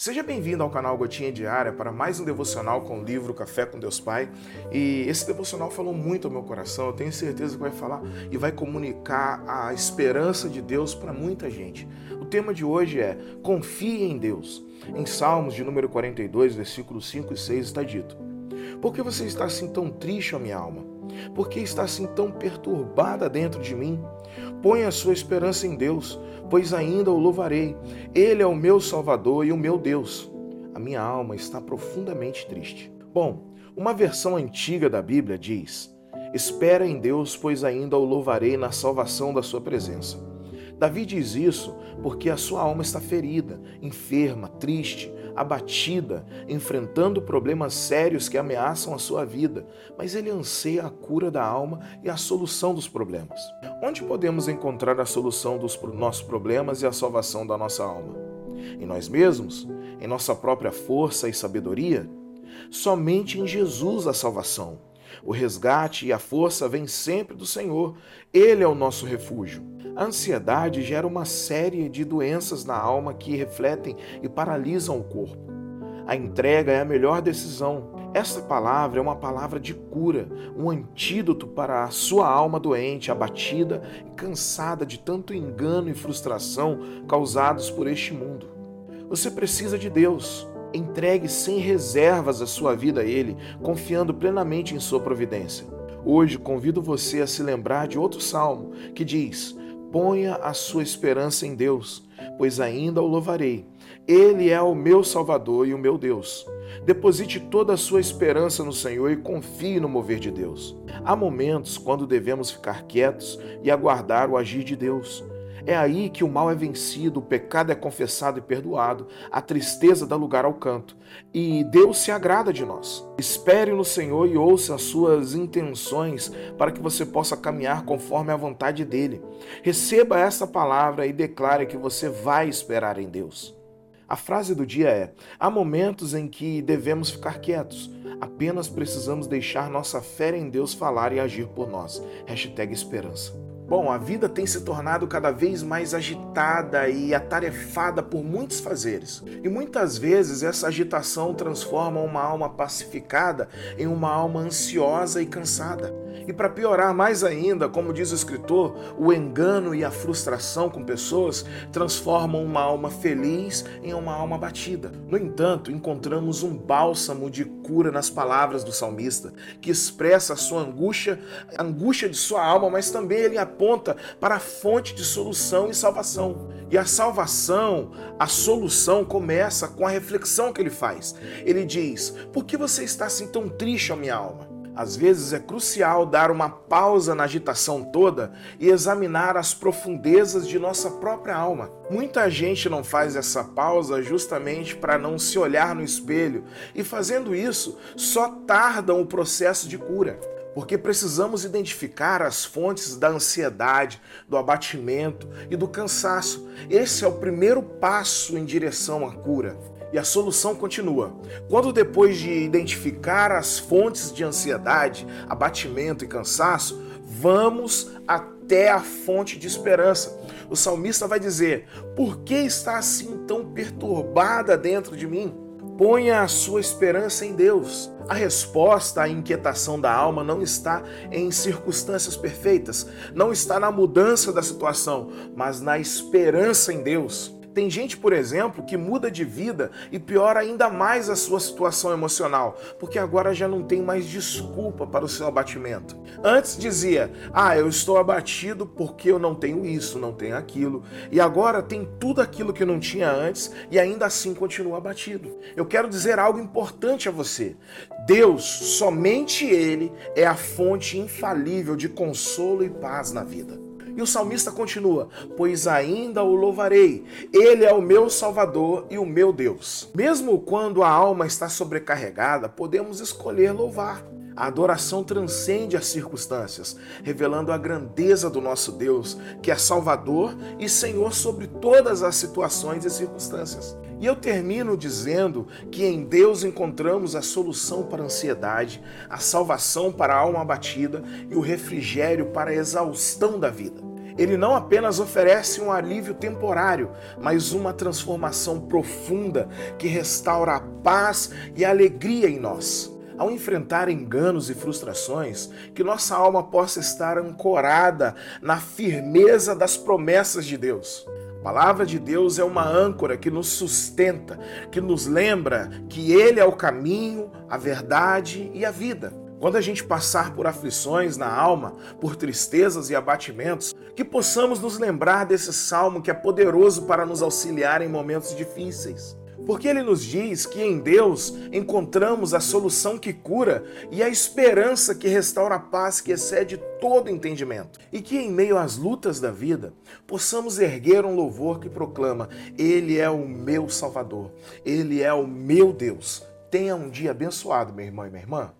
Seja bem-vindo ao canal Gotinha Diária para mais um devocional com o livro Café com Deus Pai. E esse devocional falou muito ao meu coração, eu tenho certeza que vai falar e vai comunicar a esperança de Deus para muita gente. O tema de hoje é Confie em Deus. Em Salmos de número 42, versículos 5 e 6 está dito: Por que você está assim tão triste, ó minha alma? Por que está assim tão perturbada dentro de mim? Põe a sua esperança em Deus, pois ainda o louvarei. Ele é o meu Salvador e o meu Deus. A minha alma está profundamente triste. Bom, uma versão antiga da Bíblia diz: Espera em Deus, pois ainda o louvarei na salvação da sua presença. Davi diz isso porque a sua alma está ferida, enferma, triste, abatida, enfrentando problemas sérios que ameaçam a sua vida, mas ele anseia a cura da alma e a solução dos problemas. Onde podemos encontrar a solução dos nossos problemas e a salvação da nossa alma? Em nós mesmos? Em nossa própria força e sabedoria? Somente em Jesus a salvação. O resgate e a força vêm sempre do Senhor. Ele é o nosso refúgio. A ansiedade gera uma série de doenças na alma que refletem e paralisam o corpo. A entrega é a melhor decisão. Esta palavra é uma palavra de cura, um antídoto para a sua alma doente, abatida e cansada de tanto engano e frustração causados por este mundo. Você precisa de Deus. Entregue sem reservas a sua vida a Ele, confiando plenamente em Sua providência. Hoje convido você a se lembrar de outro salmo que diz: Ponha a sua esperança em Deus, pois ainda o louvarei. Ele é o meu Salvador e o meu Deus. Deposite toda a sua esperança no Senhor e confie no mover de Deus. Há momentos quando devemos ficar quietos e aguardar o agir de Deus. É aí que o mal é vencido, o pecado é confessado e perdoado, a tristeza dá lugar ao canto, e Deus se agrada de nós. Espere no Senhor e ouça as suas intenções para que você possa caminhar conforme a vontade dele. Receba essa palavra e declare que você vai esperar em Deus. A frase do dia é: há momentos em que devemos ficar quietos, apenas precisamos deixar nossa fé em Deus falar e agir por nós. Hashtag esperança. Bom, a vida tem se tornado cada vez mais agitada e atarefada por muitos fazeres. E muitas vezes essa agitação transforma uma alma pacificada em uma alma ansiosa e cansada. E para piorar mais ainda, como diz o escritor, o engano e a frustração com pessoas transformam uma alma feliz em uma alma batida. No entanto, encontramos um bálsamo de cura nas palavras do salmista, que expressa a sua angústia, a angústia de sua alma, mas também ele aponta para a fonte de solução e salvação. E a salvação, a solução começa com a reflexão que ele faz. Ele diz: Por que você está assim tão triste, ó minha alma? Às vezes é crucial dar uma pausa na agitação toda e examinar as profundezas de nossa própria alma. Muita gente não faz essa pausa justamente para não se olhar no espelho e, fazendo isso, só tardam o processo de cura porque precisamos identificar as fontes da ansiedade, do abatimento e do cansaço. Esse é o primeiro passo em direção à cura. E a solução continua. Quando depois de identificar as fontes de ansiedade, abatimento e cansaço, vamos até a fonte de esperança. O salmista vai dizer: Por que está assim tão perturbada dentro de mim? Ponha a sua esperança em Deus. A resposta à inquietação da alma não está em circunstâncias perfeitas, não está na mudança da situação, mas na esperança em Deus. Tem gente, por exemplo, que muda de vida e piora ainda mais a sua situação emocional, porque agora já não tem mais desculpa para o seu abatimento. Antes dizia: "Ah, eu estou abatido porque eu não tenho isso, não tenho aquilo", e agora tem tudo aquilo que não tinha antes e ainda assim continua abatido. Eu quero dizer algo importante a você. Deus, somente ele é a fonte infalível de consolo e paz na vida. E o salmista continua: Pois ainda o louvarei, ele é o meu Salvador e o meu Deus. Mesmo quando a alma está sobrecarregada, podemos escolher louvar. A adoração transcende as circunstâncias, revelando a grandeza do nosso Deus, que é Salvador e Senhor sobre todas as situações e circunstâncias. E eu termino dizendo que em Deus encontramos a solução para a ansiedade, a salvação para a alma abatida e o refrigério para a exaustão da vida. Ele não apenas oferece um alívio temporário, mas uma transformação profunda que restaura a paz e a alegria em nós. Ao enfrentar enganos e frustrações, que nossa alma possa estar ancorada na firmeza das promessas de Deus. A palavra de Deus é uma âncora que nos sustenta, que nos lembra que Ele é o caminho, a verdade e a vida. Quando a gente passar por aflições na alma, por tristezas e abatimentos, que possamos nos lembrar desse salmo que é poderoso para nos auxiliar em momentos difíceis. Porque ele nos diz que em Deus encontramos a solução que cura e a esperança que restaura a paz que excede todo entendimento. E que em meio às lutas da vida possamos erguer um louvor que proclama: Ele é o meu Salvador, Ele é o meu Deus. Tenha um dia abençoado, meu irmão e minha irmã.